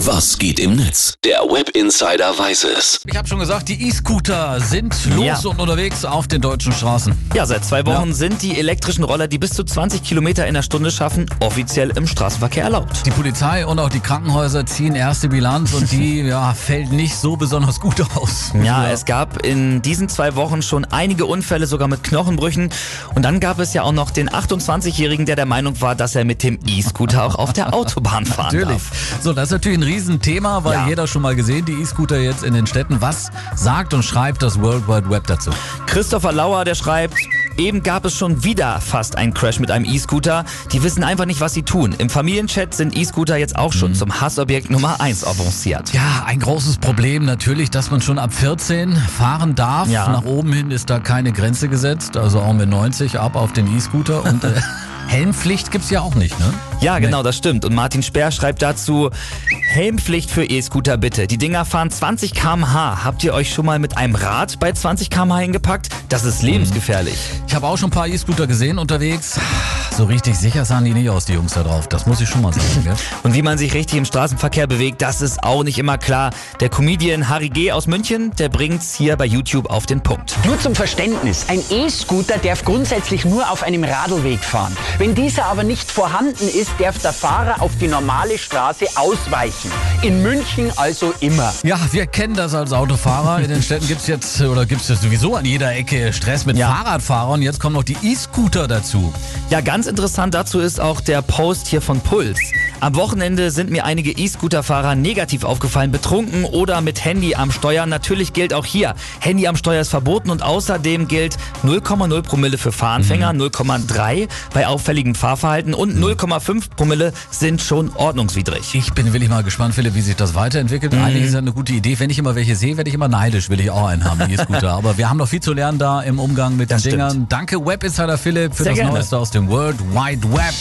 Was geht im Netz? Der Web Insider weiß es. Ich habe schon gesagt, die E-Scooter sind los Ja. und unterwegs auf den deutschen Straßen. Ja, seit zwei Wochen Ja. sind die elektrischen Roller, die bis zu 20 Kilometer in der Stunde schaffen, offiziell im Straßenverkehr erlaubt. Die Polizei und auch die Krankenhäuser ziehen erste Bilanz und die ja, fällt nicht so besonders gut aus. Ja, es gab in diesen zwei Wochen schon einige Unfälle, sogar mit Knochenbrüchen. Und dann gab es ja auch noch den 28-Jährigen, der der Meinung war, dass er mit dem E-Scooter auch auf der Autobahn fahren Natürlich. darf. So, das ist natürlich ein Riesenthema, weil Ja. jeder schon mal gesehen, die E-Scooter jetzt in den Städten. Was sagt und schreibt das World Wide Web dazu? Christopher Lauer, der schreibt, eben gab es schon wieder fast einen Crash mit einem E-Scooter. Die wissen einfach nicht, was sie tun. Im Familienchat sind E-Scooter jetzt auch Mhm. schon zum Hassobjekt Nummer 1 avanciert. Ja, ein großes Problem natürlich, dass man schon ab 14 fahren darf. Ja. Nach oben hin ist da keine Grenze gesetzt, also auch mit 90 ab auf den E-Scooter. Und äh, Helmpflicht gibt's ja auch nicht, ne? Ja, genau, das stimmt. Und Martin Speer schreibt dazu, Helmpflicht für E-Scooter bitte. Die Dinger fahren 20 km/h. Habt ihr euch schon mal mit einem Rad bei 20 km/h hingepackt? Das ist lebensgefährlich. Ich habe auch schon ein paar E-Scooter gesehen unterwegs. So richtig sicher sahen die nicht aus, die Jungs da drauf. Das muss ich schon mal sagen. Gell? Und wie man sich richtig im Straßenverkehr bewegt, das ist auch nicht immer klar. Der Comedian Harry G. aus München, der bringt's hier bei YouTube auf den Punkt. Nur zum Verständnis, ein E-Scooter darf grundsätzlich nur auf einem Radlweg fahren. Wenn dieser aber nicht vorhanden ist, darf der Fahrer auf die normale Straße ausweichen. In München also immer. Ja, wir kennen das als Autofahrer. In den Städten gibt's jetzt, oder gibt's jetzt sowieso an jeder Ecke Stress mit Ja. Fahrradfahrern. Jetzt kommen noch die E-Scooter dazu. Ja, ganz interessant dazu ist auch der Post hier von Puls. Am Wochenende sind mir einige E-Scooter-Fahrer negativ aufgefallen, betrunken oder mit Handy am Steuer. Natürlich gilt auch hier, Handy am Steuer ist verboten und außerdem gilt 0,0 Promille für Fahranfänger, 0,3 bei auffälligem Fahrverhalten und 0,5 Promille sind schon ordnungswidrig. Ich bin wirklich mal gespannt, Philipp, wie sich das weiterentwickelt. Mhm. Eigentlich ist das eine gute Idee. Wenn ich immer welche sehe, werde ich immer neidisch, will ich auch einen haben, E-Scooter. Aber wir haben noch viel zu lernen da im Umgang mit Das den stimmt. Dingern. Danke Web Insider Philipp für Sehr das gerne. Neueste aus dem World Wide Web.